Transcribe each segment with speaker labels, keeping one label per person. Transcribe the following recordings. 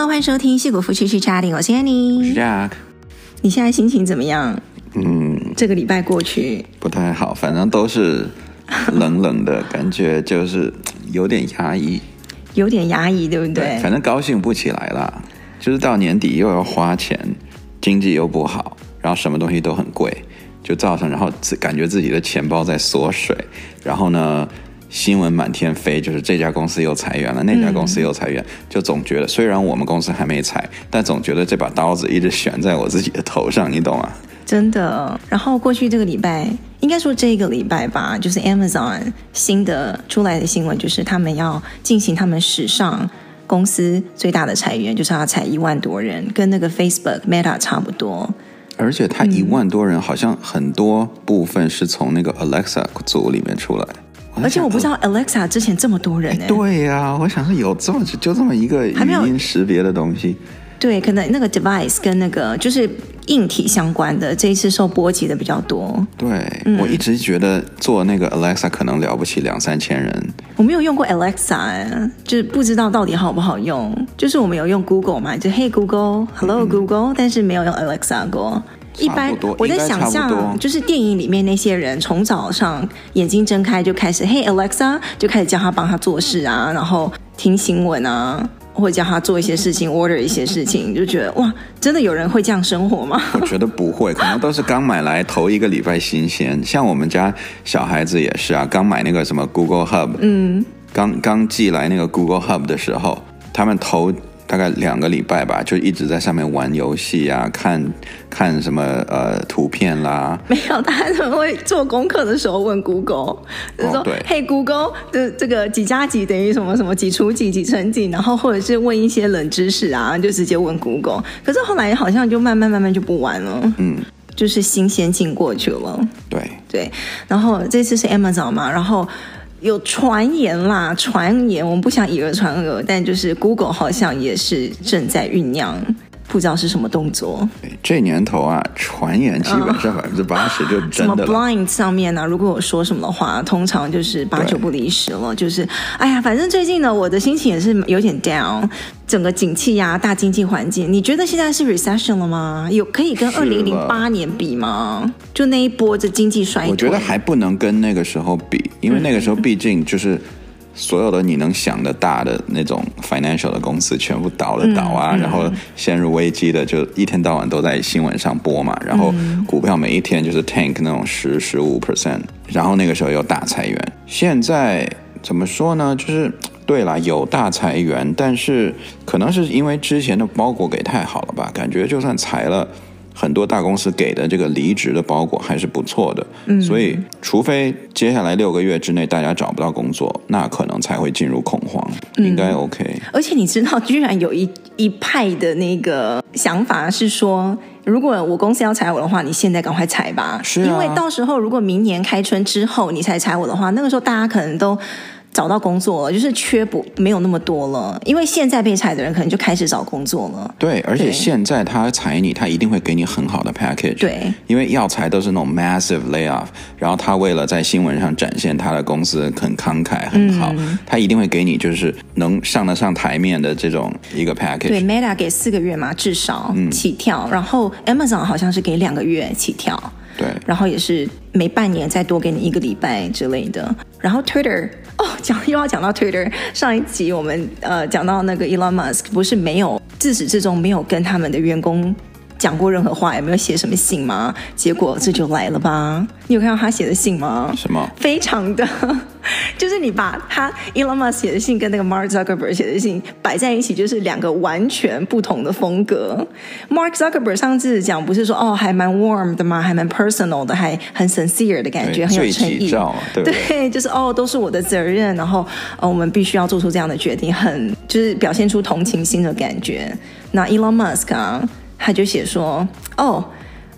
Speaker 1: Hello，欢迎收听《戏谷夫妻去 chatting》，我是 Annie，
Speaker 2: 我是 Jack。
Speaker 1: 你现在心情怎么样？
Speaker 2: 嗯，
Speaker 1: 这个礼拜过去
Speaker 2: 不太好，反正都是冷冷的感觉，就是有点压抑，
Speaker 1: 有点压抑，对不对？
Speaker 2: 对，反正高兴不起来了，就是到年底又要花钱，经济又不好，然后什么东西都很贵，就造成然后自感觉自己的钱包在缩水，然后呢，新闻满天飞，就是这家公司又裁员了，那家公司又裁员，嗯、就总觉得虽然我们公司还没裁，但总觉得这把刀子一直悬在我自己的头上，你懂吗？
Speaker 1: 真的。然后过去这个礼拜，应该说这个礼拜吧，就是 Amazon 新的出来的新闻，就是他们要进行他们史上公司最大的裁员，就是要裁一万多人，跟那个 Facebook Meta 差不多。
Speaker 2: 而且他一万多人，好像很多部分是从那个 Alexa 组里面出来。
Speaker 1: 而且我不知道 Alexa 之前这么多人呢。
Speaker 2: 对呀、啊，我想说有这么就这么一个语音识别的东西。
Speaker 1: 对，可能那个 device 跟那个就是硬体相关的，这一次受波及的比较多。
Speaker 2: 对，嗯、我一直觉得做那个 Alexa 可能了不起两三千人。
Speaker 1: 我没有用过 Alexa，就是不知道到底好不好用。就是我们有用 Google 嘛，就 Hey Google，Hello Google，、嗯、但是没有用 Alexa 过。一般我在想象，就是电影里面那些人，从早上眼睛睁开就开始，Hey Alexa，就开始叫他帮他做事啊，然后听新闻啊，或者叫他做一些事情，order 一些事情，就觉得哇，真的有人会这样生活吗？
Speaker 2: 我觉得不会，可能都是刚买来头一个礼拜新鲜。像我们家小孩子也是啊，刚买那个什么 Google Hub，嗯，刚刚寄来那个 Google Hub 的时候，他们头。大概两个礼拜吧，就一直在上面玩游戏啊，看看什么呃图片啦。没有，他
Speaker 1: 还会做功课的时候问 Google，就是说，嘿、Google，这这个几加几等于什么什么，几除几几乘几，然后或者是问一些冷知识啊，就直接问 Google。可是后来好像就慢慢慢慢就不玩了，嗯，就是新鲜劲过去了。
Speaker 2: 对
Speaker 1: 对，然后这次是 Amazon 嘛，然后。有传言啦，传言我们不想以讹传讹，但就是 Google 好像也是正在酝酿，不知道是什么动作。
Speaker 2: 这年头啊，传言基本上百分之八十就真的了。
Speaker 1: 什么 Blind 上面呢、啊？如果我说什么的话，通常就是八九不离十了。就是，哎呀，反正最近呢，我的心情也是有点 down。整个景气呀、啊，大经济环境，你觉得现在是 recession 了吗？有可以跟二零零八年比吗？就那一波的经济衰退，
Speaker 2: 我觉得还不能跟那个时候比，因为那个时候毕竟就是所有的你能想的大的那种 financial 的公司全部倒了倒啊，嗯、然后陷入危机的就一天到晚都在新闻上播嘛，然后股票每一天就是 tank 那种十十五 percent，然后那个时候又大裁员，现在怎么说呢？就是。对了，有大裁员，但是可能是因为之前的包裹给太好了吧？感觉就算裁了很多大公司给的这个离职的包裹还是不错的。嗯，所以除非接下来六个月之内大家找不到工作，那可能才会进入恐慌。嗯，应该 OK。
Speaker 1: 而且你知道，居然有一一派的那个想法是说，如果我公司要裁我的话，你现在赶快裁吧。
Speaker 2: 是啊，
Speaker 1: 因为到时候如果明年开春之后你才裁我的话，那个时候大家可能都。找到工作了，就是缺不没有那么多了，因为现在被裁的人可能就开始找工作了。
Speaker 2: 对，而且现在他裁你，他一定会给你很好的 package。
Speaker 1: 对，
Speaker 2: 因为要裁都是那种 massive layoff，然后他为了在新闻上展现他的公司很慷慨很好，嗯，他一定会给你就是能上得上台面的这种一个 package。
Speaker 1: 对，Meta 给四个月嘛，至少起跳，嗯，然后 Amazon 好像是给两个月起跳。
Speaker 2: 对，
Speaker 1: 然后也是每半年再多给你一个礼拜之类的，然后 Twitter。哦，讲又要讲到 Twitter。上一集我们呃讲到那个 Elon Musk，不是没有自始至终没有跟他们的员工讲过任何话，也没有写什么信吗？结果这就来了吧？你有看到他写的信吗？
Speaker 2: 什么？
Speaker 1: 非常的。就是你把他 Elon Musk 写的信跟那个 Mark Zuckerberg 写的信摆在一起，就是两个完全不同的风格。Mark Zuckerberg 上次讲不是说哦还蛮 warm 的吗？还蛮 personal 的，还很 sincere 的感觉，很有诚意。
Speaker 2: 对，
Speaker 1: 对，就是哦都是我的责任，然后呃我们必须要做出这样的决定，很就是表现出同情心的感觉。那 Elon Musk 啊，他就写说哦。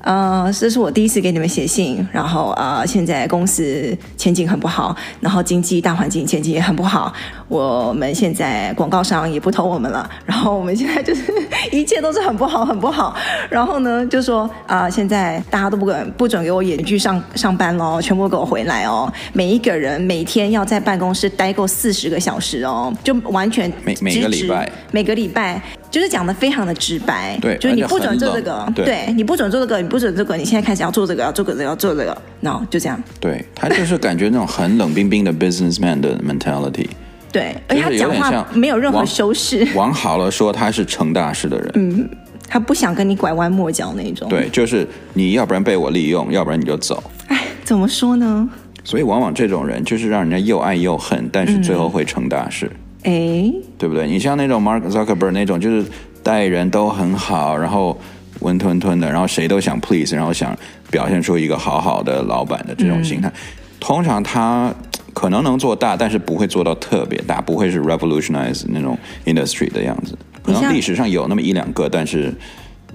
Speaker 1: 呃，这是我第一次给你们写信，然后呃，现在公司前景很不好，然后经济大环境前景也很不好，我们现在广告商也不投我们了，然后我们现在就是一切都是很不好，很不好。然后呢，就说啊、呃，现在大家都不准不准给我远距上上班喽，全部给我回来哦，每一个人每天要在办公室待够四十个小时哦，就完全
Speaker 2: 每每个礼拜，
Speaker 1: 每个礼拜。就是讲的非常的直白，
Speaker 2: 对，
Speaker 1: 就是你不准做这个，
Speaker 2: 对，
Speaker 1: 对你不准做这个，你不准这个，你现在开始要做这个，要做这个，要做这个，然后就这样。
Speaker 2: 对，他就是感觉那种很冷冰冰的 businessman 的 mentality。
Speaker 1: 对，而且他讲话没有任何修饰。
Speaker 2: 往好了说，他是成大事的人。
Speaker 1: 嗯，他不想跟你拐弯抹角那种。
Speaker 2: 对，就是你要不然被我利用，要不然你就走。
Speaker 1: 哎，怎么说呢？
Speaker 2: 所以往往这种人就是让人家又爱又恨，但是最后会成大事。
Speaker 1: 哎、嗯，
Speaker 2: 对不对？你像那种 Mark Zuckerberg 那种，就是待人都很好，然后温吞吞的，然后谁都想 please，然后想表现出一个好好的老板的这种心态。嗯、通常他。可能能做大，但是不会做到特别大，不会是 revolutionize 那种 industry 的样子。可能历史上有那么一两个，但是，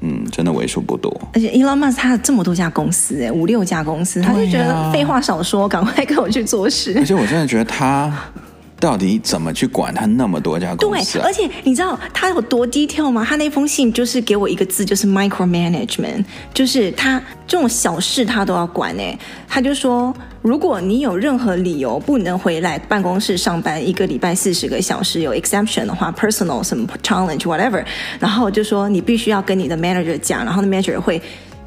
Speaker 2: 嗯，真的为数不多。
Speaker 1: 而且 Elon Musk 他有这么多家公司，哎，五六家公司，他就觉得废话少说，赶快跟我去做事。
Speaker 2: 而且我真的觉得他。到底怎么去管他那么多家公司啊？
Speaker 1: 对，而且你知道他有多 detail 吗？他那封信就是给我一个字，就是 micromanagement，就是他这种小事他都要管哎。他就说，如果你有任何理由不能回来办公室上班一个礼拜四十个小时，有 exception 的话，personal 什么 challenge whatever，然后就说你必须要跟你的 manager 讲，然后那 manager 会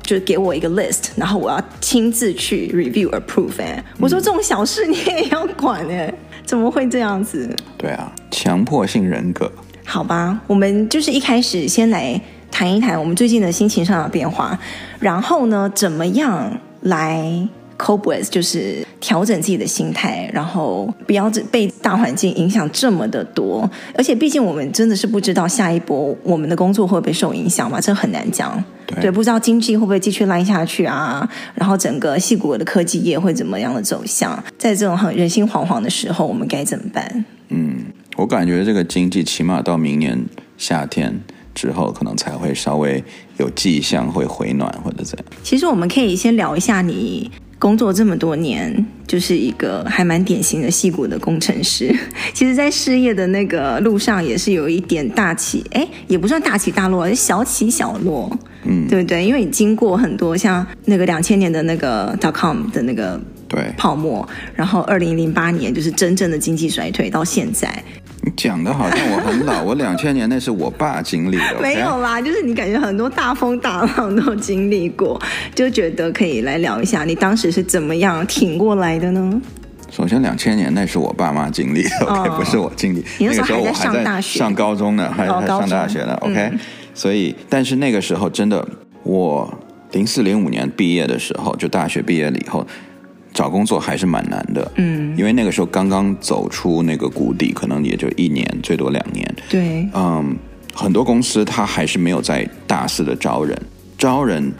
Speaker 1: 就给我一个 list，然后我要亲自去 review approve。哎，我说这种小事你也要管诶。怎么会这样子？
Speaker 2: 对啊，强迫性人格。
Speaker 1: 好吧，我们就是一开始先来谈一谈我们最近的心情上的变化，然后呢，怎么样来 cope with，就是调整自己的心态，然后不要被大环境影响这么的多。而且，毕竟我们真的是不知道下一波我们的工作会不会受影响嘛，这很难讲。对，对，不知道经济会不会继续烂下去啊？然后整个戏骨的科技业会怎么样的走向？在这种很人心惶惶的时候，我们该怎么办？
Speaker 2: 嗯，我感觉这个经济起码到明年夏天之后，可能才会稍微有迹象会回暖或者怎样。
Speaker 1: 其实我们可以先聊一下你。工作这么多年，就是一个还蛮典型的戏骨的工程师。其实，在事业的那个路上，也是有一点大起，哎，也不算大起大落，是小起小落，嗯，对不对？因为你经过很多像那个两千年的那个 dot com 的那个对泡沫，然后二零零八年就是真正的经济衰退，到现在。
Speaker 2: 你讲的好像我很老，我两千年那是我爸经历的。
Speaker 1: 没有啦，就是你感觉很多大风大浪都经历过，就觉得可以来聊一下，你当时是怎么样挺过来的呢？
Speaker 2: 首先，两千年那是我爸妈经历的，OK，哦，不是我经历。
Speaker 1: 那个时候我还在
Speaker 2: 上高中呢，还还上大学呢，OK，嗯。所以，但是那个时候真的，我零四零五年毕业的时候，就大学毕业了以后。找工作还是蛮难的，嗯，因为那个时候刚刚走出那个谷底，可能也就一年，最多两年。
Speaker 1: 对，
Speaker 2: 嗯，很多公司它还是没有在大肆的招人，招人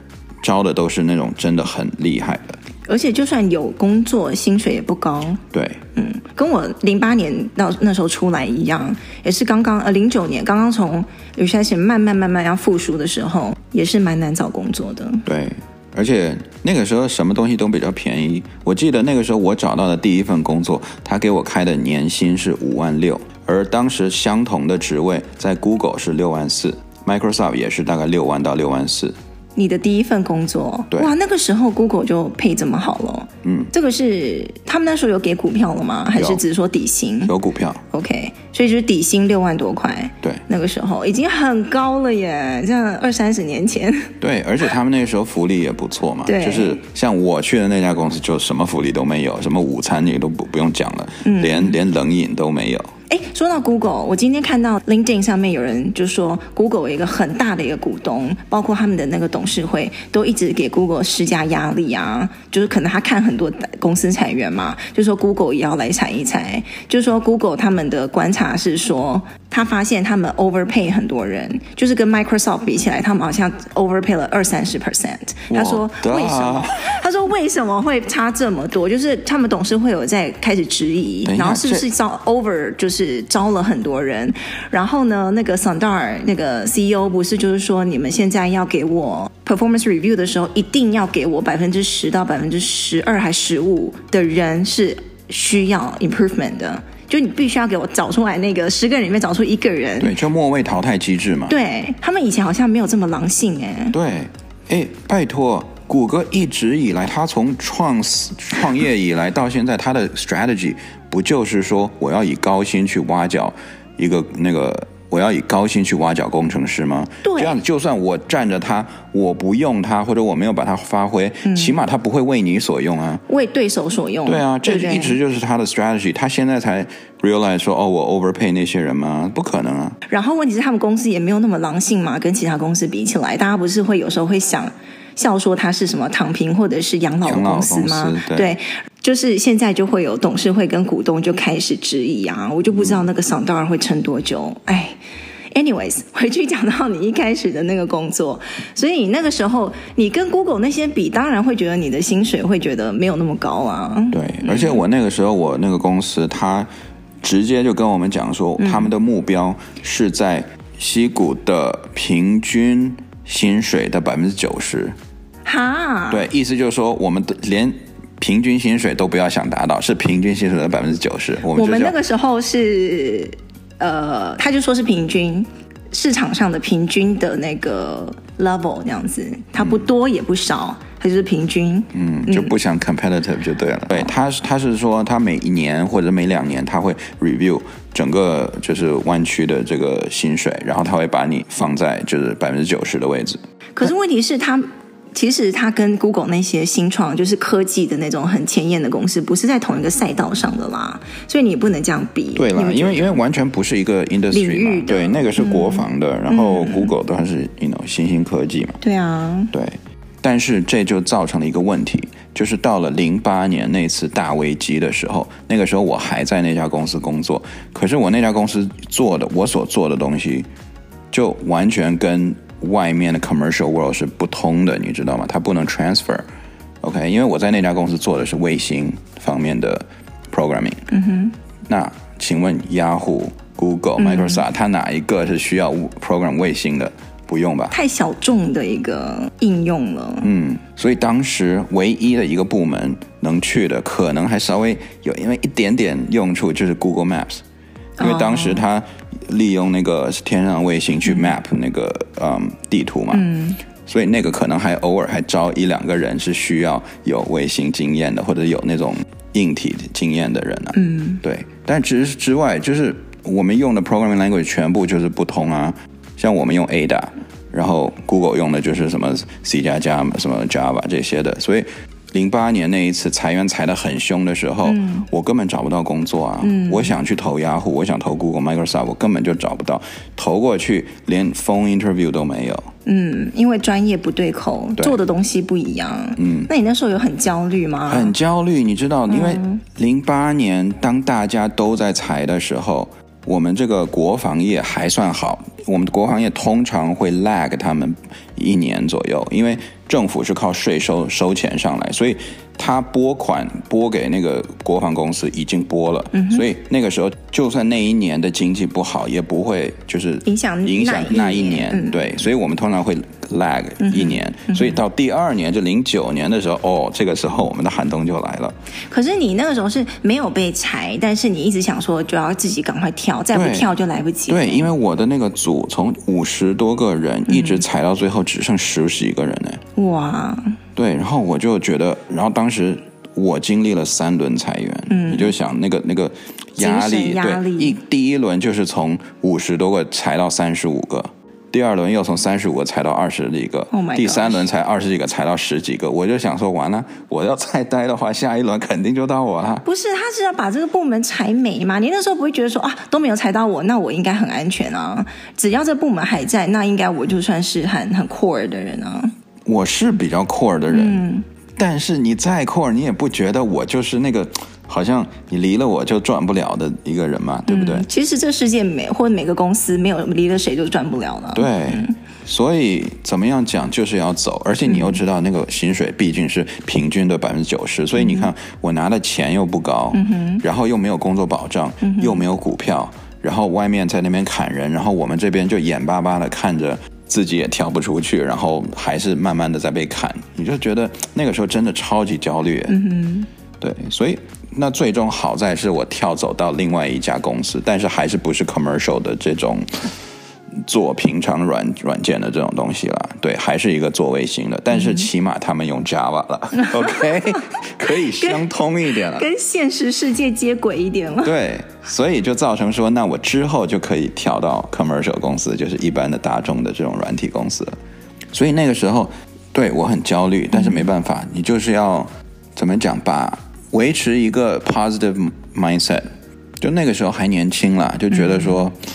Speaker 2: 招的都是那种真的很厉害的，
Speaker 1: 而且就算有工作，薪水也不高。
Speaker 2: 对，
Speaker 1: 嗯，跟我零八年到那时候出来一样，也是刚刚呃零九年刚刚从 recession 慢慢慢慢要复苏的时候，也是蛮难找工作的。
Speaker 2: 对。而且那个时候什么东西都比较便宜。我记得那个时候我找到的第一份工作，他给我开的年薪是五万六，而当时相同的职位在 Google 是六万四，Microsoft 也是大概六万到六万四。
Speaker 1: 你的第一份工作，
Speaker 2: 对，
Speaker 1: 哇，那个时候 Google 就配这么好了。嗯，这个是他们那时候有给股票了吗？还是只是说底薪？
Speaker 2: 有股票。
Speaker 1: OK，所以就是底薪六万多块。
Speaker 2: 对，
Speaker 1: 那个时候已经很高了耶，这样二三十年前。
Speaker 2: 对，而且他们那个时候福利也不错嘛。
Speaker 1: 对，
Speaker 2: 就是像我去的那家公司，就什么福利都没有，什么午餐你都不不用讲了，嗯、连连冷饮都没有。
Speaker 1: 哎，说到 Google，我今天看到 LinkedIn 上面有人就说，Google 有一个很大的一个股东，包括他们的那个董事会都一直给 Google 施加压力啊，就是可能他看很多公司裁员嘛，就说 Google 也要来裁一裁，就是说 Google 他们的观察是说，他发现他们 overpay 很多人，就是跟 Microsoft 比起来，他们好像 overpay 了二三十 percent。他说为什么？他说为什么会差这么多？就是他们董事会有在开始质疑，然后是不是招 over 就是。是招了很多人，然后呢，那个 Sundar 那个 CEO 不是就是说，你们现在要给我 performance review 的时候，一定要给我百分之十到百分之十二还十五的人是需要 improvement 的，就你必须要给我找出来那个十个人里面找出一个人，
Speaker 2: 对，就末位淘汰机制嘛。
Speaker 1: 对，他们以前好像没有这么狼性哎。
Speaker 2: 对，哎，拜托，谷歌一直以来，他从创创业以来到现在，他的 strategy。不就是说，我要以高薪去挖角一个那个我要以高薪去挖角工程师吗？
Speaker 1: 对，
Speaker 2: 这样就算我占着他，我不用他，或者我没有把他发挥，嗯、起码他不会为你所用啊，
Speaker 1: 为对手所用。
Speaker 2: 对啊，这一直就是他的 strategy。他现在才 realize 说，哦，我 overpay 那些人吗？不可能啊。
Speaker 1: 然后问题是，他们公司也没有那么狼性嘛，跟其他公司比起来，大家不是会有时候会想笑说他是什么躺平或者是养老公司
Speaker 2: 吗？对。
Speaker 1: 对就是现在就会有董事会跟股东就开始质疑啊，我就不知道那个桑道尔会撑多久。哎，anyways，回去讲到你一开始的那个工作，所以你那个时候你跟 Google 那些比，当然会觉得你的薪水会觉得没有那么高啊。
Speaker 2: 对，而且我那个时候我那个公司，他直接就跟我们讲说，他们的目标是在西谷的平均薪水的百分之九十。
Speaker 1: 哈，
Speaker 2: 对，意思就是说我们的连。平均薪水都不要想达到，是平均薪水的百分之九十。我们，
Speaker 1: 我们那个时候是，呃，他就说是平均市场上的平均的那个 level 这样子，它不多也不少，它就是平均。
Speaker 2: 嗯，就不想 competitive 就对了。嗯、对，他他是说他每一年或者每两年他会 review 整个就是湾区的这个薪水，然后他会把你放在就是百分之九十的位置。
Speaker 1: 可是问题是，他。其实它跟 Google 那些新创就是科技的那种很前沿的公司，不是在同一个赛道上的啦，所以你不能这样比。
Speaker 2: 对啦，因为因为完全不是一个 industry 嘛，对，那个是国防的，嗯、然后 Google 都是 you know 新兴科技嘛。
Speaker 1: 对啊，
Speaker 2: 对，但是这就造成了一个问题，就是到了零八年那次大危机的时候，那个时候我还在那家公司工作，可是我那家公司做的我所做的东西，就完全跟。外面的 commercial world 是不通的，你知道吗？它不能 transfer，OK？Okay？因为我在那家公司做的是卫星方面的 programming。嗯哼。那请问 Yahoo、Google、Microsoft，它哪一个是需要 program 卫星的？不用吧？
Speaker 1: 太小众的一个应用了。
Speaker 2: 嗯，所以当时唯一的一个部门能去的，可能还稍微有因为一点点用处，就是 Google Maps，因为当时他。利用那个天上卫星去 map 那个嗯地图嘛，嗯，所以那个可能还偶尔还招一两个人是需要有卫星经验的或者有那种硬体经验的人啊，嗯，对。但之之外，就是我们用的 programming language 全部就是不通啊，像我们用 Ada，然后 Google 用的就是什么 C 加加什么 Java 这些的，所以。零八年那一次裁员裁得很凶的时候，嗯，我根本找不到工作啊！嗯，我想去投雅虎，我想投 Google、Microsoft，我根本就找不到，投过去连 phone interview 都没有。
Speaker 1: 嗯，因为专业不对口，对，做的东西不一样。嗯，那你那时候有很焦虑吗？
Speaker 2: 很焦虑，你知道，因为零八年当大家都在裁的时候，我们这个国防业还算好，我们的国防业通常会 lag 他们一年左右，因为。政府是靠税收收钱上来，所以他拨款拨给那个国防公司已经拨了，嗯，所以那个时候就算那一年的经济不好，也不会就是影响影响那一年，嗯，对，所以我们通常会 lag 一年，嗯，所以到第二年就零九年的时候，哦，这个时候我们的寒冬就来了。
Speaker 1: 可是你那个时候是没有被裁，但是你一直想说就要自己赶快跳，再不跳就来不及。
Speaker 2: 对，因为我的那个组从五十多个人一直裁到最后只剩十几个人呢。
Speaker 1: 哇，
Speaker 2: 对，然后我就觉得，然后当时我经历了三轮裁员，嗯，你就想那个那个压力，压力，对，一第一轮就是从五十多个裁到三十五个，第二轮又从三十五个裁到二十几个，oh、第三轮才二十几个裁到十几个，我就想说完了，我要再待的话，下一轮肯定就到我了。
Speaker 1: 不是，他是要把这个部门裁没嘛？你那时候不会觉得说啊都没有裁到我，那我应该很安全啊？只要这部门还在，那应该我就算是很很 core 的人啊。
Speaker 2: 我是比较 core 的人，嗯，但是你再 core，你也不觉得我就是那个好像你离了我就转不了的一个人嘛，对不对？嗯，
Speaker 1: 其实这世界每或者每个公司没有离了谁就转不了了。
Speaker 2: 对，嗯，所以怎么样讲就是要走，而且你又知道那个薪水毕竟是平均的百分之九十，所以你看我拿的钱又不高，嗯，然后又没有工作保障，嗯，又没有股票，然后外面在那边砍人，然后我们这边就眼巴巴的看着。自己也跳不出去，然后还是慢慢的在被砍，你就觉得那个时候真的超级焦虑。嗯哼，对，所以那最终好在是我跳走到另外一家公司，但是还是不是 commercial 的这种做平常软软件的这种东西了，对，还是一个做卫星的，但是起码他们用 Java 了、嗯、，OK，可以相通一点了，
Speaker 1: 跟现实世界接轨一点了，
Speaker 2: 对，所以就造成说，那我之后就可以跳到 commercial 公司，就是一般的大众的这种软体公司。了，所以那个时候对我很焦虑，但是没办法，你就是要怎么讲吧，维持一个 positive mindset，就那个时候还年轻啦，就觉得说。嗯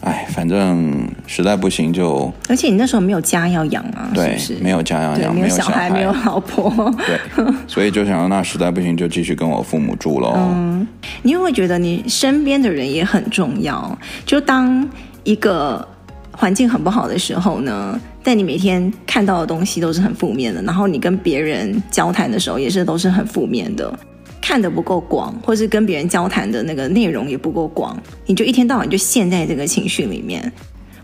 Speaker 2: 哎，反正实在不行就……
Speaker 1: 而且你那时候没有家要养啊，
Speaker 2: 对，
Speaker 1: 是是
Speaker 2: 没有家要养，
Speaker 1: 没有小孩，没有老婆，
Speaker 2: 对，所以就想说，那实在不行就继续跟我父母住喽。
Speaker 1: 嗯，你会觉得你身边的人也很重要？就当一个环境很不好的时候呢，但你每天看到的东西都是很负面的，然后你跟别人交谈的时候也是都是很负面的。看的不够广，或是跟别人交谈的那个内容也不够广，你就一天到晚就陷在这个情绪里面，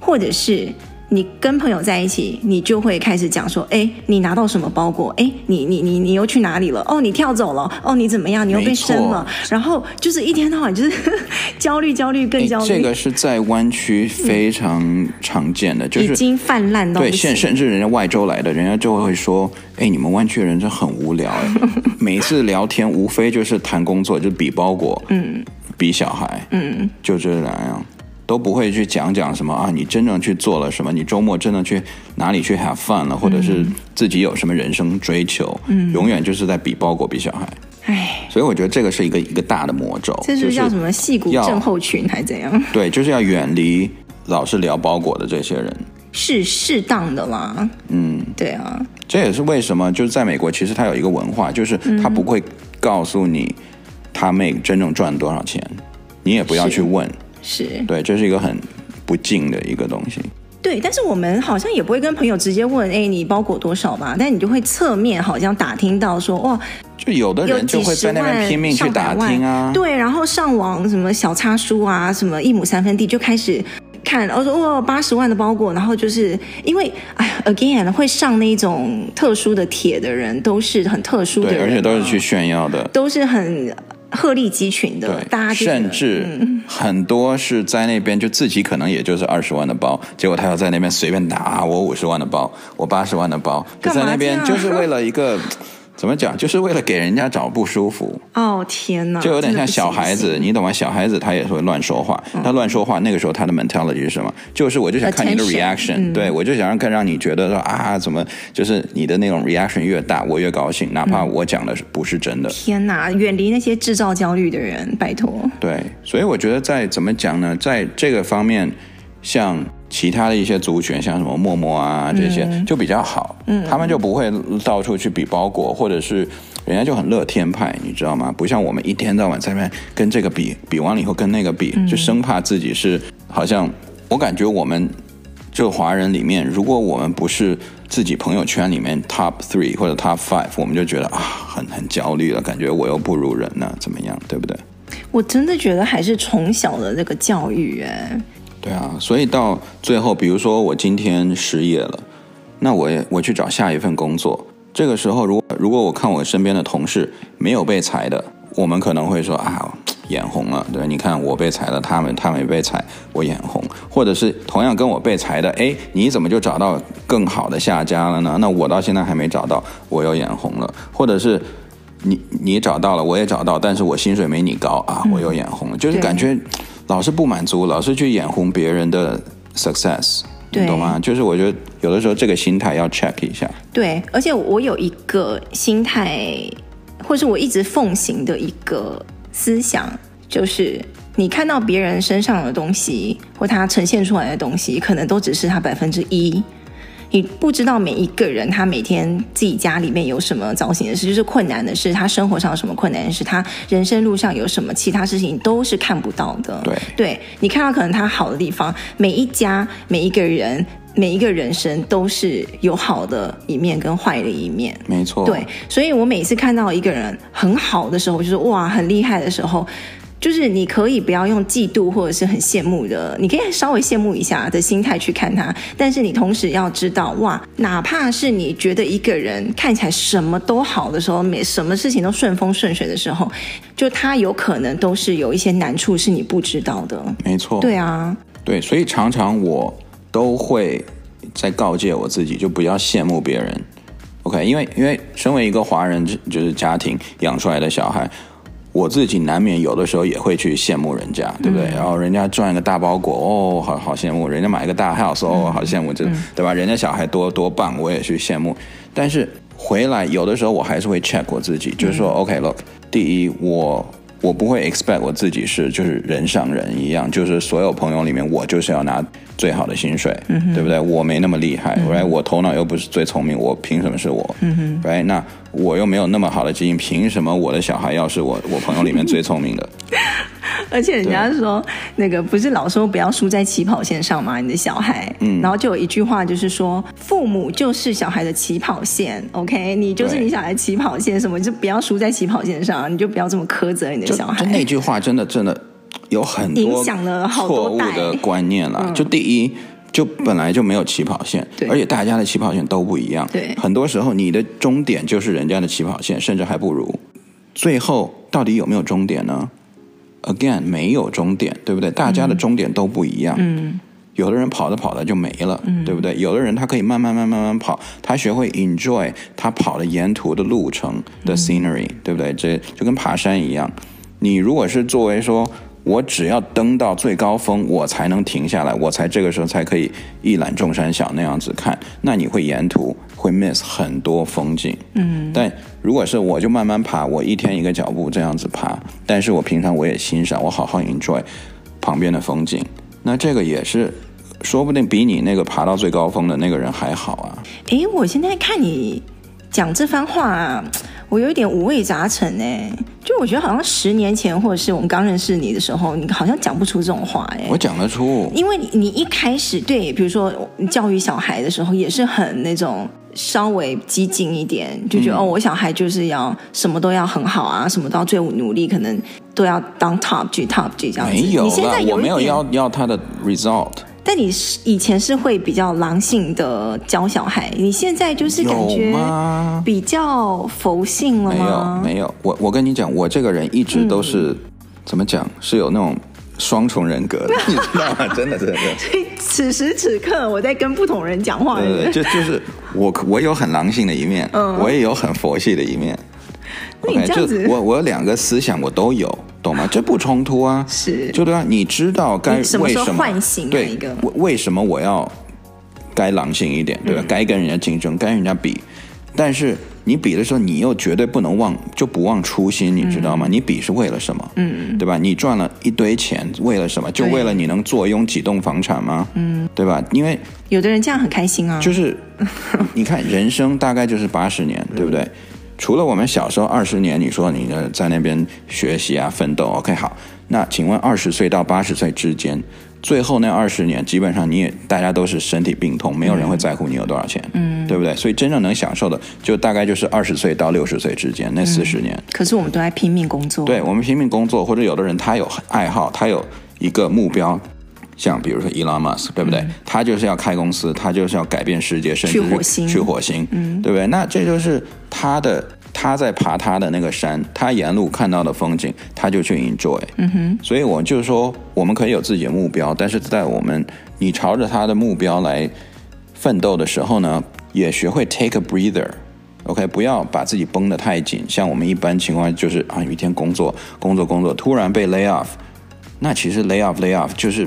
Speaker 1: 或者是。你跟朋友在一起，你就会开始讲说：“哎，你拿到什么包裹？哎，你你你你又去哪里了？哦，你跳走了？哦，你怎么样？你又被生了？然后就是一天到晚就是 焦虑，焦虑，更焦虑。
Speaker 2: 这个是在湾区非常常见的，嗯、就是
Speaker 1: 已经泛滥到
Speaker 2: 对，甚甚至人家外州来的，人家就会说：哎，你们湾区的人真很无聊。每次聊天无非就是谈工作，就比包裹，嗯，比小孩，嗯，就这两样。”都不会去讲讲什么啊，你真正去做了什么？你周末真的去哪里去 have fun 了？或者是自己有什么人生追求？嗯，永远就是在比包裹比小孩。
Speaker 1: 唉，
Speaker 2: 所以我觉得这个是一个一个大的魔咒。
Speaker 1: 这是叫什么？戏骨症候群还是怎样？
Speaker 2: 对，就是要远离老是聊包裹的这些人。
Speaker 1: 是适当的啦。嗯，对啊。
Speaker 2: 这也是为什么就是在美国，其实它有一个文化，就是他不会告诉你他 make 真正赚多少钱，你也不要去问。
Speaker 1: 是
Speaker 2: 对，这是一个很不敬的一个东西。
Speaker 1: 对，但是我们好像也不会跟朋友直接问，哎，你包裹多少吧？但你就会侧面好像打听到说，哇，
Speaker 2: 就有的人就会在那边拼命去打听啊。
Speaker 1: 对，然后上网什么小插书啊，什么一亩三分地就开始看，然后说哇，八十万的包裹，然后就是因为哎，again 会上那种特殊的帖的人都是很特殊的人，
Speaker 2: 对，而且都是去炫耀的，
Speaker 1: 都是很。鹤立鸡群的，大家
Speaker 2: 甚至很多是在那边就自己可能也就是二十万的包，结果他要在那边随便拿我五十万的包，我八十万的包，就在那边就是为了一个。怎么讲？就是为了给人家找不舒服。
Speaker 1: 哦天哪！
Speaker 2: 就有点像小孩子，你懂吗？小孩子他也会乱说话，嗯、他乱说话，那个时候他的 mentality 是什么？就是我就想看你的 reaction，、嗯、对我就想让看让你觉得说啊，怎么就是你的那种 reaction 越大，我越高兴，哪怕我讲的不是真的。
Speaker 1: 天哪！远离那些制造焦虑的人，拜托。
Speaker 2: 对，所以我觉得在怎么讲呢？在这个方面，像。其他的一些族群，像什么陌陌啊这些，嗯、就比较好，嗯，他们就不会到处去比包裹，或者是人家就很乐天派，你知道吗？不像我们一天到晚在那边跟这个比，比完了以后跟那个比，就生怕自己是好像，我感觉我们就华人里面，如果我们不是自己朋友圈里面 top three 或者 top five，我们就觉得啊，很很焦虑了，感觉我又不如人呢，怎么样，对不对？
Speaker 1: 我真的觉得还是从小的这个教育，哎。
Speaker 2: 对啊，所以到最后，比如说我今天失业了，那我也我去找下一份工作。这个时候，如果如果我看我身边的同事没有被裁的，我们可能会说啊，眼红了。对，你看我被裁了，他们他没被裁，我眼红。或者是同样跟我被裁的，哎，你怎么就找到更好的下家了呢？那我到现在还没找到，我又眼红了。或者是你你找到了，我也找到，但是我薪水没你高啊，我又眼红了。嗯，就是感觉。老是不满足，老是去眼红别人的 success，你懂吗？就是我觉得有的时候这个心态要 check 一下。
Speaker 1: 对，而且我有一个心态，或是我一直奉行的一个思想，就是你看到别人身上的东西，或他呈现出来的东西，可能都只是他百分之一。你不知道每一个人他每天自己家里面有什么糟心的事，就是困难的事，他生活上有什么困难的事，他人生路上有什么其他事情都是看不到的。
Speaker 2: 对，
Speaker 1: 对你看到可能他好的地方，每一家每一个人每一个人生都是有好的一面跟坏的一面。
Speaker 2: 没错。
Speaker 1: 对，所以我每次看到一个人很好的时候，就是哇很厉害的时候。就是你可以不要用嫉妒或者是很羡慕的，你可以稍微羡慕一下的心态去看他，但是你同时要知道，哇，哪怕是你觉得一个人看起来什么都好的时候，每什么事情都顺风顺水的时候，就他有可能都是有一些难处是你不知道的。
Speaker 2: 没错。
Speaker 1: 对啊。
Speaker 2: 对，所以常常我都会在告诫我自己，就不要羡慕别人。OK，因为因为身为一个华人就是家庭养出来的小孩，我自己难免有的时候也会去羡慕人家，对不对？嗯、然后人家赚一个大包裹，哦，好好羡慕；人家买一个大 house，哦，好羡慕，这、嗯、对吧？人家小孩多多棒，我也去羡慕。但是回来有的时候我还是会 check 我自己，就是说、嗯、OK，look，第一我。我不会 expect 我自己是就是人上人一样，就是所有朋友里面我就是要拿最好的薪水，嗯、对不对？我没那么厉害，嗯、哼我头脑又不是最聪明，我凭什么是我？right? 那我又没有那么好的基因，凭什么我的小孩要是我我朋友里面最聪明的？
Speaker 1: 而且人家说那个不是老说不要输在起跑线上吗？你的小孩，嗯，然后就有一句话就是说，父母就是小孩的起跑线，OK，你就是你小孩的起跑线，什么就不要输在起跑线上，你就不要这么苛责你的小孩。
Speaker 2: 就那句话真的真的有很多影响了错误的观念了。就第一，就本来就没有起跑线，对而且大家的起跑线都不一样。对，很多时候你的终点就是人家的起跑线，甚至还不如。最后到底有没有终点呢？Again，没有终点，对不对？大家的终点都不一样。嗯，有的人跑着跑着就没了，嗯，对不对？有的人他可以慢慢慢慢慢慢跑，他学会 enjoy 他跑的沿途的路程的 scenery，嗯，对不对？这就跟爬山一样。你如果是作为说，我只要登到最高峰，我才能停下来，我才这个时候才可以一览众山小那样子看，那你会沿途会 miss 很多风景。嗯，但。如果是我就慢慢爬，我一天一个脚步这样子爬，但是我平常我也欣赏，我好好 enjoy 旁边的风景，那这个也是说不定比你那个爬到最高峰的那个人还好啊。
Speaker 1: 诶，我现在看你讲这番话，我有一点五味杂陈哎，就我觉得好像十年前或者是我们刚认识你的时候，你好像讲不出这种话哎。
Speaker 2: 我讲得出，
Speaker 1: 因为你一开始对，比如说教育小孩的时候也是很那种。稍微激进一点，就觉得、嗯、哦，我小孩就是要什么都要很好啊，什么都要最努力，可能都要当 top G top G 这样子。
Speaker 2: 没有，你现在有我没有要要他的 result。
Speaker 1: 但你是以前是会比较狼性的教小孩，你现在就是感觉比较佛性了吗？
Speaker 2: 没有，没有。我我跟你讲，我这个人一直都是、嗯、怎么讲，是有那种。双重人格的，你知道吗？真的，真的。
Speaker 1: 所以此时此刻，我在跟不同人讲话。
Speaker 2: 对对，就就是我，我有很狼性的一面，嗯，我也有很佛系的一面。
Speaker 1: 那你这样子
Speaker 2: 我我有两个思想，我都有，懂吗？这不冲突啊，
Speaker 1: 是，
Speaker 2: 就对啊。你知道该为什么
Speaker 1: 唤醒
Speaker 2: 对一个？为什么我要该狼性一点？对吧？嗯、该跟人家竞争，该跟人家比，但是。你比的时候，你又绝对不能忘，就不忘初心，你知道吗？嗯、你比是为了什么？嗯，对吧？你赚了一堆钱，为了什么？就为了你能坐拥几栋房产吗？嗯，对吧？因为
Speaker 1: 有的人这样很开心啊。
Speaker 2: 就是，你看人生大概就是八十年，对不对？嗯、除了我们小时候二十年，你说你在那边学习啊、奋斗，OK，好。那请问二十岁到八十岁之间？最后那二十年，基本上你也大家都是身体病痛，没有人会在乎你有多少钱，嗯，对不对？所以真正能享受的，就大概就是二十岁到六十岁之间那四十年。
Speaker 1: 可是我们都在拼命工作，
Speaker 2: 对，我们拼命工作，或者有的人他有爱好，他有一个目标，像比如说 Elon Musk，对不对？嗯，他就是要开公司，他就是要改变世界，甚至去火星，去火星，嗯，对不对？那这就是他的。他在爬他的那个山，他沿路看到的风景，他就去 enjoy。嗯哼，所以我就说，我们可以有自己的目标，但是在我们你朝着他的目标来奋斗的时候呢，也学会 take a breather，OK，okay？不要把自己绷得太紧。像我们一般情况就是啊，有一天工作工作工作，突然被 lay off，那其实 lay off lay off 就是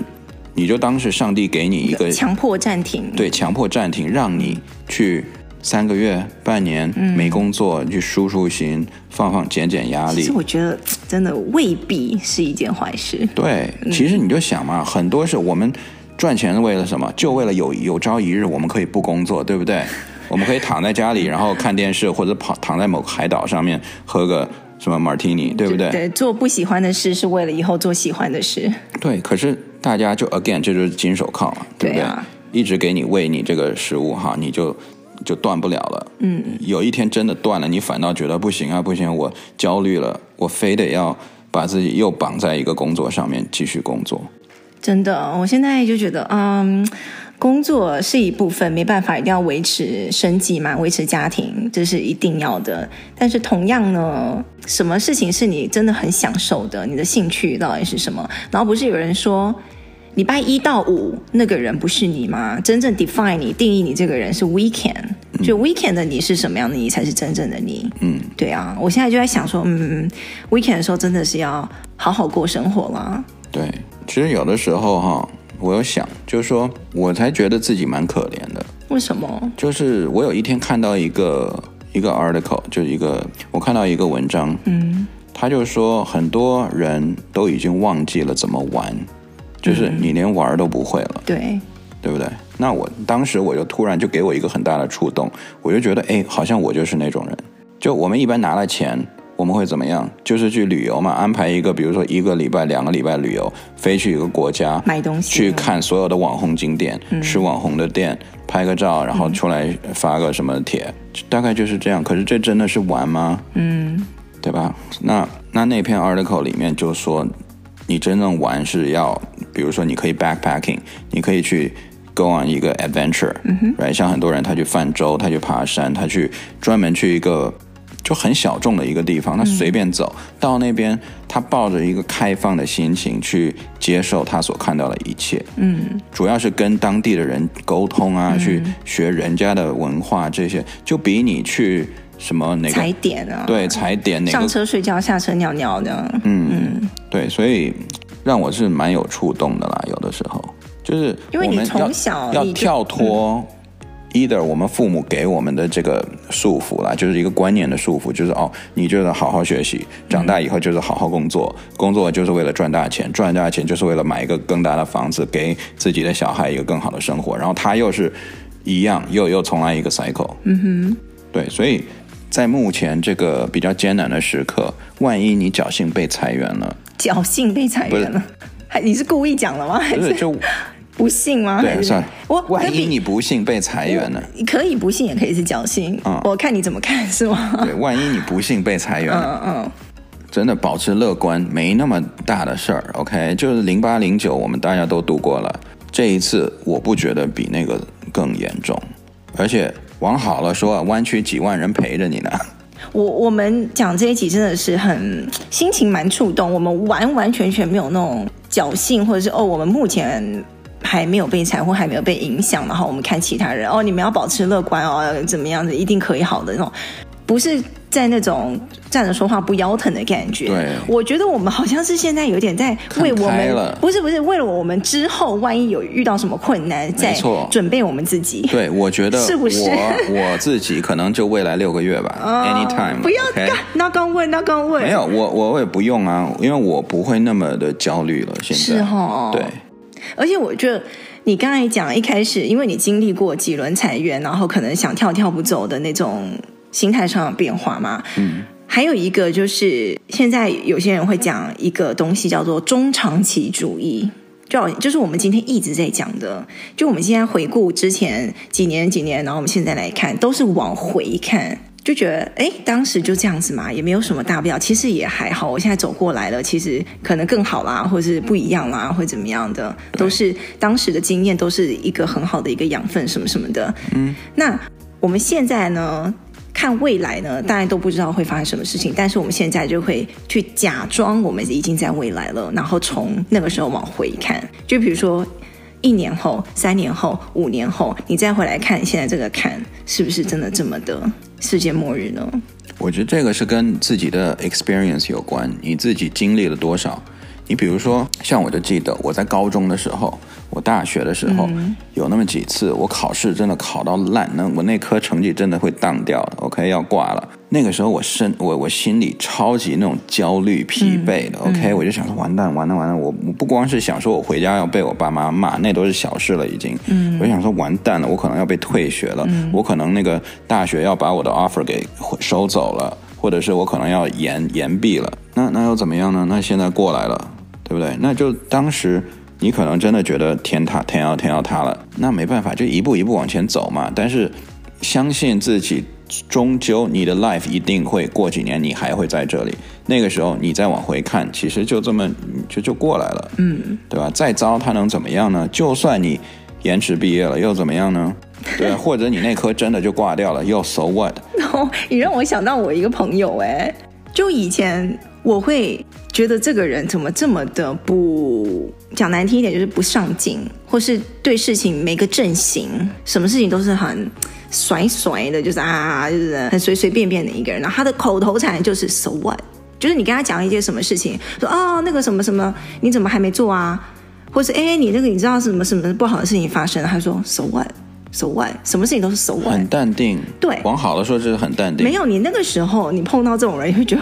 Speaker 2: 你就当是上帝给你一个
Speaker 1: 强迫暂停，
Speaker 2: 对，强迫暂停，让你去。三个月、半年没工作，嗯、去舒舒心、放放、减减压力。
Speaker 1: 其实我觉得，真的未必是一件坏事。
Speaker 2: 对，其实你就想嘛，嗯、很多是我们赚钱是为了什么？就为了有有朝一日我们可以不工作，对不对？我们可以躺在家里，然后看电视，或者跑躺在某个海岛上面喝个什么 martini，对不对？
Speaker 1: 对，做不喜欢的事是为了以后做喜欢的事。
Speaker 2: 对，可是大家就 again，这就是金手铐嘛，对不对？对啊、一直给你喂你这个食物哈，你就。就断不了了。嗯，有一天真的断了，你反倒觉得不行啊，不行，我焦虑了，我非得要把自己又绑在一个工作上面继续工作。
Speaker 1: 真的，我现在就觉得，嗯，工作是一部分，没办法，一定要维持生计嘛，维持家庭，这是一定要的。但是同样呢，什么事情是你真的很享受的？你的兴趣到底是什么？然后不是有人说，礼拜一到五那个人不是你吗？真正 define 你、定义你这个人是 weekend，就 weekend 的你是什么样的你才是真正的你。嗯，对啊，我现在就在想说，嗯，weekend 的时候真的是要好好过生活啦。
Speaker 2: 对，其实有的时候哈，我有想，就是说我才觉得自己蛮可怜的。
Speaker 1: 为什么？
Speaker 2: 就是我有一天看到一个一个 article，就是一个我看到一个文章，嗯，他就说很多人都已经忘记了怎么玩。就是你连玩都不会了，
Speaker 1: 嗯、对，
Speaker 2: 对不对？那我当时我就突然就给我一个很大的触动，我就觉得，哎，好像我就是那种人。就我们一般拿了钱，我们会怎么样？就是去旅游嘛，安排一个，比如说一个礼拜、两个礼拜旅游，飞去一个国家
Speaker 1: 买东西，
Speaker 2: 去看所有的网红景点，嗯、吃网红的店，拍个照，然后出来发个什么帖，嗯、大概就是这样。可是这真的是玩吗？嗯，对吧？那那那篇 article 里面就说。你真正玩是要，比如说你可以 backpacking，你可以去 go on 一个 adventure，嗯？像很多人他去泛舟，他去爬山，他去专门去一个就很小众的一个地方，他随便走、嗯、到那边，他抱着一个开放的心情去接受他所看到的一切，嗯，主要是跟当地的人沟通啊，嗯、去学人家的文化这些，就比你去。什么那个
Speaker 1: 踩点啊？
Speaker 2: 对，踩点那个
Speaker 1: 上车睡觉，下车尿尿的。嗯嗯，
Speaker 2: 对，所以让我是蛮有触动的啦。有的时候就是
Speaker 1: 因为你从小
Speaker 2: 要跳脱，either 我们父母给我们的这个束缚啦，就是一个观念的束缚，就是哦，你就是好好学习，长大以后就是好好工作，工作就是为了赚大钱，赚大钱就是为了买一个更大的房子，给自己的小孩一个更好的生活。然后他又是一样，又又重来一个 cycle。嗯哼，对，所以。在目前这个比较艰难的时刻，万一你侥幸被裁员了，
Speaker 1: 侥幸被裁员了，还你是故意讲了吗？还是就不幸吗？
Speaker 2: 对，算了。我万一你不幸被裁员呢？
Speaker 1: 你，可以不幸也可以是侥幸，嗯，我看你怎么看是吗？
Speaker 2: 对，万一你不幸被裁员了，嗯嗯，真的保持乐观，没那么大的事儿。OK，就是零八零九，我们大家都度过了，这一次我不觉得比那个更严重，而且。往好了说，湾区几万人陪着你呢。
Speaker 1: 我我们讲这一集真的是很心情蛮触动，我们完完全全没有那种侥幸，或者是哦，我们目前还没有被裁或还没有被影响，然后我们看其他人哦，你们要保持乐观哦，怎么样子一定可以好的那种，不是。在那种站着说话不腰疼的感觉，
Speaker 2: 对，
Speaker 1: 我觉得我们好像是现在有点在为我们，不是不是为了我们之后万一有遇到什么困难，在准备我们自己。
Speaker 2: 对，我觉得
Speaker 1: 是不是？
Speaker 2: 我我自己可能就未来六个月吧，anytime，
Speaker 1: 不要干，那刚问，那刚问，
Speaker 2: 没有，我我也不用啊，因为我不会那么的焦虑了。现在。
Speaker 1: 是哦，
Speaker 2: 对，
Speaker 1: 而且我觉得你刚才讲一开始，因为你经历过几轮裁员，然后可能想跳跳不走的那种。心态上的变化嘛，嗯，还有一个就是现在有些人会讲一个东西叫做中长期主义，就就是我们今天一直在讲的，就我们现在回顾之前几年几年，然后我们现在来看，都是往回看，就觉得哎，当时就这样子嘛，也没有什么大不了，其实也还好。我现在走过来了，其实可能更好啦，或者是不一样啦，或怎么样的，都是当时的经验，都是一个很好的一个养分，什么什么的。嗯，那我们现在呢？看未来呢，大家都不知道会发生什么事情，但是我们现在就会去假装我们已经在未来了，然后从那个时候往回看，就比如说一年后、三年后、五年后，你再回来看现在这个看是不是真的这么的世界末日呢？
Speaker 2: 我觉得这个是跟自己的 experience 有关，你自己经历了多少。你比如说，像我就记得我在高中的时候，我大学的时候，嗯、有那么几次，我考试真的考到烂，那我那科成绩真的会荡掉，OK 要挂了。那个时候我身我我心里超级那种焦虑疲惫的，OK，、嗯、我就想说完蛋完蛋完蛋，我我不光是想说我回家要被我爸妈骂，那都是小事了已经。嗯，我就想说完蛋了，我可能要被退学了，嗯、我可能那个大学要把我的 offer 给收走了，或者是我可能要延延毕了。那那又怎么样呢？那现在过来了。对不对？那就当时你可能真的觉得天塌，天要天要塌了，那没办法，就一步一步往前走嘛。但是相信自己，终究你的 life 一定会过几年，你还会在这里。那个时候你再往回看，其实就这么就就过来了，嗯，对吧？再糟它能怎么样呢？就算你延迟毕业了，又怎么样呢？对，或者你那科真的就挂掉了，又 so what？
Speaker 1: 然后你让我想到我一个朋友，诶，就以前我会。觉得这个人怎么这么的不讲难听一点，就是不上进，或是对事情没个正形，什么事情都是很甩甩的，就是啊，就是很随随便便的一个人。然后他的口头禅就是 “so what”，就是你跟他讲一件什么事情，说哦那个什么什么，你怎么还没做啊？或是哎你那个你知道什么什么不好的事情发生了？他说 “so what”，“so what”，什么事情都是 “so what”，
Speaker 2: 很淡定。
Speaker 1: 对，
Speaker 2: 往好了说就是很淡定。
Speaker 1: 没有你那个时候你碰到这种人，你会觉得。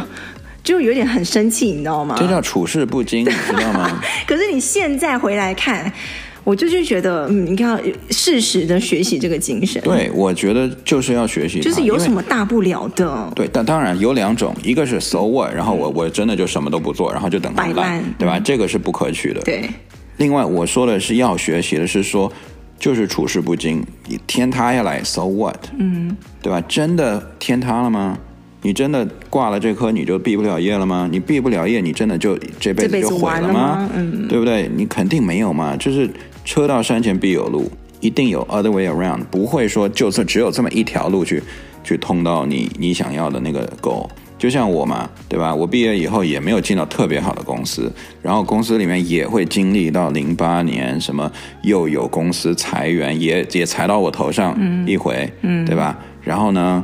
Speaker 1: 就有点很生气，你知道吗？
Speaker 2: 这叫处事不惊，你 知道吗？
Speaker 1: 可是你现在回来看，我就是觉得，嗯，你要适时的学习这个精神。
Speaker 2: 对，我觉得就是要学习，
Speaker 1: 就是有什么大不了的。
Speaker 2: 对，但当然有两种，一个是 so what，然后我我真的就什么都不做，然后就等他烂，对吧？这个是不可取的。
Speaker 1: 对。
Speaker 2: 另外，我说的是要学习的是说，就是处事不惊，天塌下来 so what？嗯，对吧？真的天塌了吗？你真的挂了这科，你就毕不了业了吗？你毕不了业，你真的就这辈子就毁了吗？
Speaker 1: 了吗？嗯，
Speaker 2: 对不对？你肯定没有嘛。就是车到山前必有路，一定有 other way around，不会说就是只有这么一条路去去通到你你想要的那个 goal。就像我嘛，对吧？我毕业以后也没有进到特别好的公司，然后公司里面也会经历到零八年什么又有公司裁员，也也裁到我头上一回，嗯，对吧？然后呢？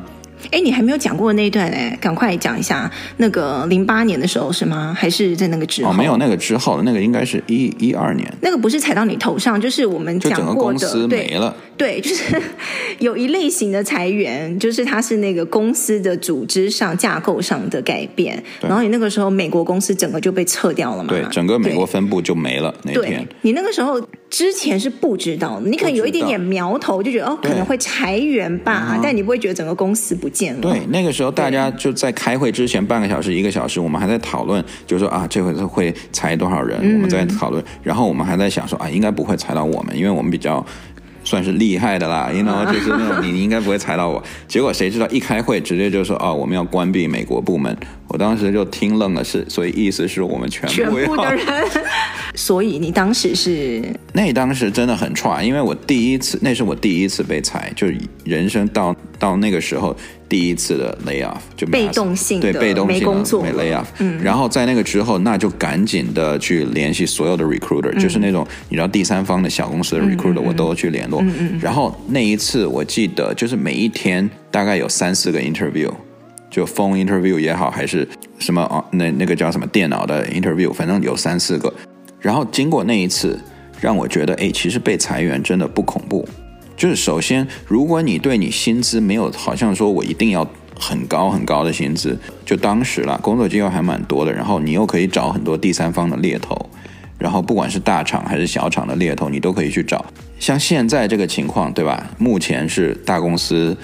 Speaker 1: 哎，你还没有讲过那一段哎，赶快讲一下。那个零八年的时候是吗？还是在那个之后？
Speaker 2: 哦，没有那个之后的，那个应该是一一二年。
Speaker 1: 那个不是踩到你头上，就是我们讲过的，
Speaker 2: 整个公司没了。
Speaker 1: 对，对，就是 有一类型的裁员，就是它是那个公司的组织上架构上的改变。然后你那个时候美国公司整个就被撤掉了嘛？
Speaker 2: 对，整个美国分部就没了。那天
Speaker 1: 你那个时候之前是不知道的，你可能有一点点苗头，就觉得哦可能会裁员吧，但你不会觉得整个公司不见了。
Speaker 2: 对，那个时候大家就在开会之前半个小时、一个小时，我们还在讨论，就是说啊，这回会裁多少人？我们在讨论，然后我们还在想说啊，应该不会裁到我们，因为我们比较算是厉害的啦，，you know，就是那种你你应该不会踩到我。结果谁知道一开会直接就说哦，我们要关闭美国部门。我当时就听愣了，是所以意思是我们全部
Speaker 1: 全部的人。所以你当时是
Speaker 2: 那当时真的很差，因为我第一次，那是我第一次被裁，就是人生到到那个时候第一次的 lay off，就
Speaker 1: 被动性的
Speaker 2: 对被动性的
Speaker 1: 没工作
Speaker 2: 没 lay off。嗯，然后在那个之后，那就赶紧的去联系所有的 recruiter，嗯，就是那种你知道第三方的小公司的 recruiter，嗯，我都去联络。嗯嗯。然后那一次我记得就是每一天大概有三四个 interview。就 phone interview 也好，还是什么啊？那那个叫什么电脑的 interview，反正有三四个。然后经过那一次，让我觉得，哎，其实被裁员真的不恐怖。就是首先，如果你对你薪资没有，好像说我一定要很高很高的薪资，就当时啦，工作机会还蛮多的。然后你又可以找很多第三方的猎头，然后不管是大厂还是小厂的猎头，你都可以去找。像现在这个情况，对吧？目前是大公司。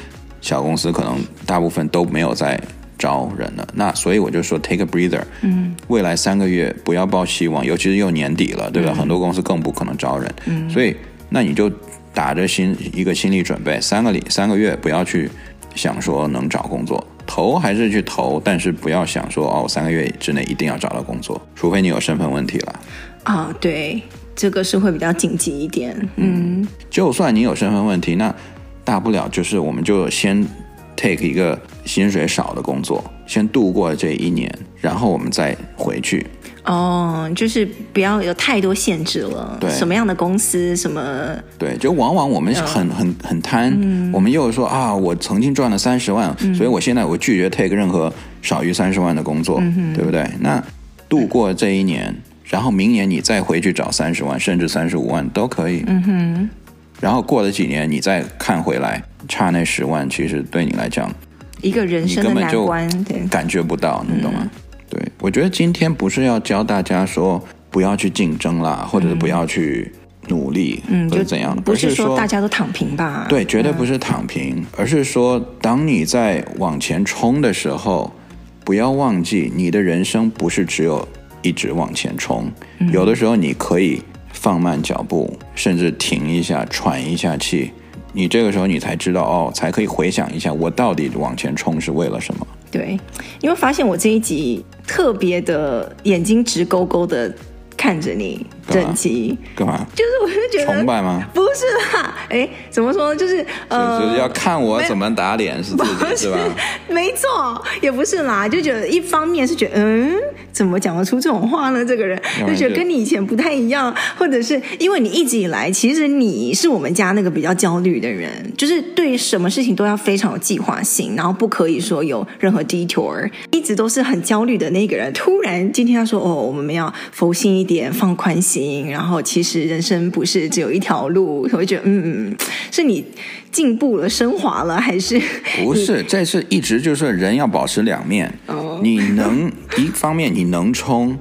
Speaker 2: 小公司可能大部分都没有在招人了，那所以我就说 take a breather，嗯，未来三个月不要抱希望，尤其是又年底了，对吧？嗯、很多公司更不可能招人，嗯，所以那你就打着心一个心理准备，三个里三个月不要去想说能找工作，投还是去投，但是不要想说哦三个月之内一定要找到工作，除非你有身份问题了。
Speaker 1: 啊、哦，对，这个是会比较紧急一点，嗯，
Speaker 2: 就算你有身份问题，那。大不了就是，我们就先 take 一个薪水少的工作，先度过这一年，然后我们再回去。
Speaker 1: 哦，就是不要有太多限制了。
Speaker 2: 对，
Speaker 1: 什么样的公司，什么？对，
Speaker 2: 就往往我们很很很贪，嗯、我们又说啊，我曾经赚了三十万，嗯、所以我现在我拒绝 take 任何少于三十万的工作，嗯、对不对？那度过这一年，然后明年你再回去找三十万，甚至三十五万都可以。嗯哼。然后过了几年，你再看回来，差那十万，其实对你来讲，
Speaker 1: 一个人生的难关，
Speaker 2: 感觉不到，你懂吗？嗯、对，我觉得今天不是要教大家说不要去竞争啦，或者是不要去努力，嗯，或者怎样，
Speaker 1: 不是说大家都躺平吧？
Speaker 2: 对，绝对不是躺平，嗯、而是说，当你在往前冲的时候，不要忘记，你的人生不是只有一直往前冲，嗯、有的时候你可以。放慢脚步，甚至停一下，喘一下气，你这个时候你才知道哦，才可以回想一下，我到底往前冲是为了什么？
Speaker 1: 对，你会发现我这一集特别的眼睛直勾勾的看着你，整齐。
Speaker 2: 干嘛？
Speaker 1: 就是我就觉得
Speaker 2: 崇拜吗？
Speaker 1: 不是啦，哎，怎么说？就是呃，
Speaker 2: 就是要看我怎么打脸是自己是吧？
Speaker 1: 没错，也不是啦，就觉得一方面是觉得嗯，怎么讲得出这种话呢？这个人就觉得跟你以前不太一样，或者是因为你一直以来其实你是我们家那个比较焦虑的人，就是对什么事情都要非常有计划性，然后不可以说有任何 detour，一直都是很焦虑的那个人。突然今天他说哦，我们要佛心一点，放宽心，然后其实人生不是只有一条路，我会觉得嗯嗯，是你进步了、升华了，还是
Speaker 2: 不是？这是一直就是人要保持两面，哦、你能一方面你能冲，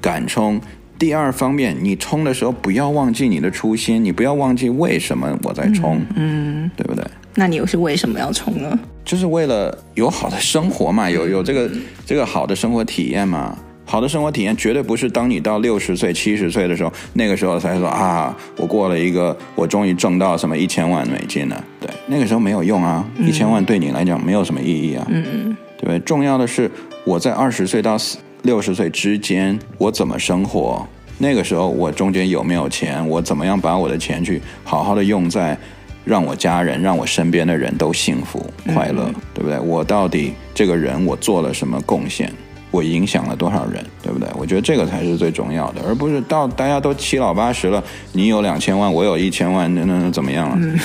Speaker 2: 敢冲。第二方面，你冲的时候不要忘记你的初心，你不要忘记为什么我在冲，嗯，嗯对不对？
Speaker 1: 那你又是为什么要冲呢？
Speaker 2: 就是为了有好的生活嘛，有有这个这个好的生活体验嘛。好的生活体验绝对不是当你到六十岁、七十岁的时候，那个时候才说啊，我过了一个，我终于挣到什么一千万美金了。对，那个时候没有用啊，一千万对你来讲没有什么意义啊，嗯嗯，对不对？重要的是我在二十岁到四。六十岁之间，我怎么生活？那个时候我中间有没有钱？我怎么样把我的钱去好好的用在让我家人、让我身边的人都幸福快乐，嗯、对不对？我到底这个人我做了什么贡献？我影响了多少人，对不对？我觉得这个才是最重要的，而不是到大家都七老八十了，你有两千万，我有一千万，那那怎么样了？嗯，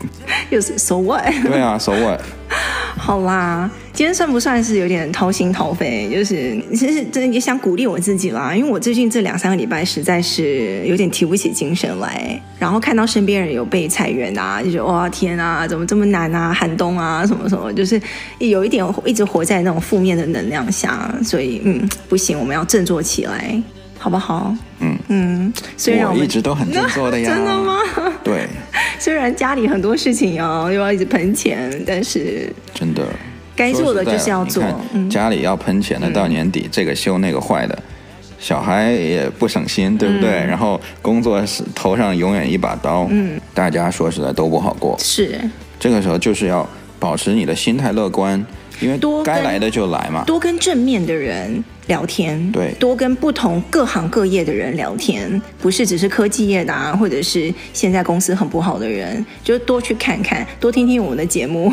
Speaker 1: 又是 so what？
Speaker 2: 对啊，so what？
Speaker 1: 好啦。今天算不算是有点掏心掏肺？就是 其实真的也想鼓励我自己啦，因为我最近这两三个礼拜实在是有点提不起精神来，然后看到身边人有被裁员啊，就觉得哇天啊，怎么这么难啊，寒冬啊什么什么，就是有一点一直活在那种负面的能量下，所以嗯不行，我们要振作起来，好不好？嗯嗯，虽然我，
Speaker 2: 我一直都很振作的呀，
Speaker 1: 真的吗？
Speaker 2: 对，
Speaker 1: 虽然家里很多事情哦，又要一直喷钱，但是
Speaker 2: 真的。
Speaker 1: 该做的就是要做。
Speaker 2: 家里要喷钱的，到年底这个修那个坏的，小孩也不省心，对不对？然后工作是头上永远一把刀，嗯，大家说实在都不好过。
Speaker 1: 是，
Speaker 2: 这个时候就是要保持你的心态乐观，因为多该来的就来嘛。
Speaker 1: 多跟正面的人聊天，
Speaker 2: 对，
Speaker 1: 多跟不同各行各业的人聊天，不是只是科技业的啊，或者是现在公司很不好的人，就多去看看，多听听我们的节目。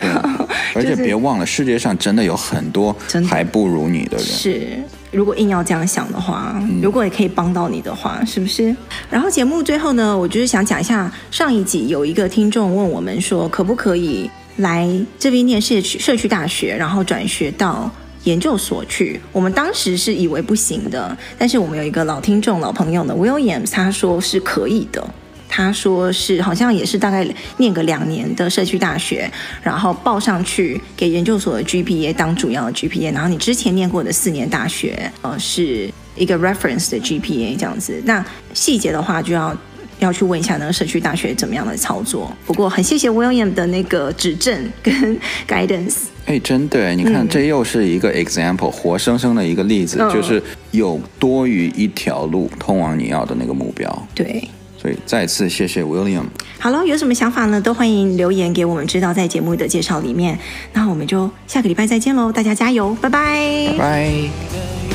Speaker 2: 而且别忘了，世界上真的有很多还不如你的人。
Speaker 1: 是，如果硬要这样想的话，如果也可以帮到你的话，是不是？然后节目最后呢，我就是想讲一下，上一集有一个听众问我们说，可不可以来这边念社区社区大学，然后转学到研究所去？我们当时是以为不行的，但是我们有一个老听众、老朋友呢，Williams，他说是可以的。他说是好像也是大概念个两年的社区大学，然后报上去给研究所的 GPA 当主要的 GPA，然后你之前念过的四年大学，呃，是一个 reference 的 GPA 这样子。那细节的话就要要去问一下那个社区大学怎么样的操作。不过很谢谢 William 的那个指正跟 guidance。
Speaker 2: 哎，真的，你看、嗯、这又是一个 example，活生生的一个例子，嗯、就是有多于一条路通往你要的那个目标。
Speaker 1: 对。
Speaker 2: 所以再次谢谢 William。
Speaker 1: 好了，有什么想法呢？都欢迎留言给我们知道，在节目的介绍里面。那我们就下个礼拜再见喽，大家加油，拜拜，
Speaker 2: 拜拜。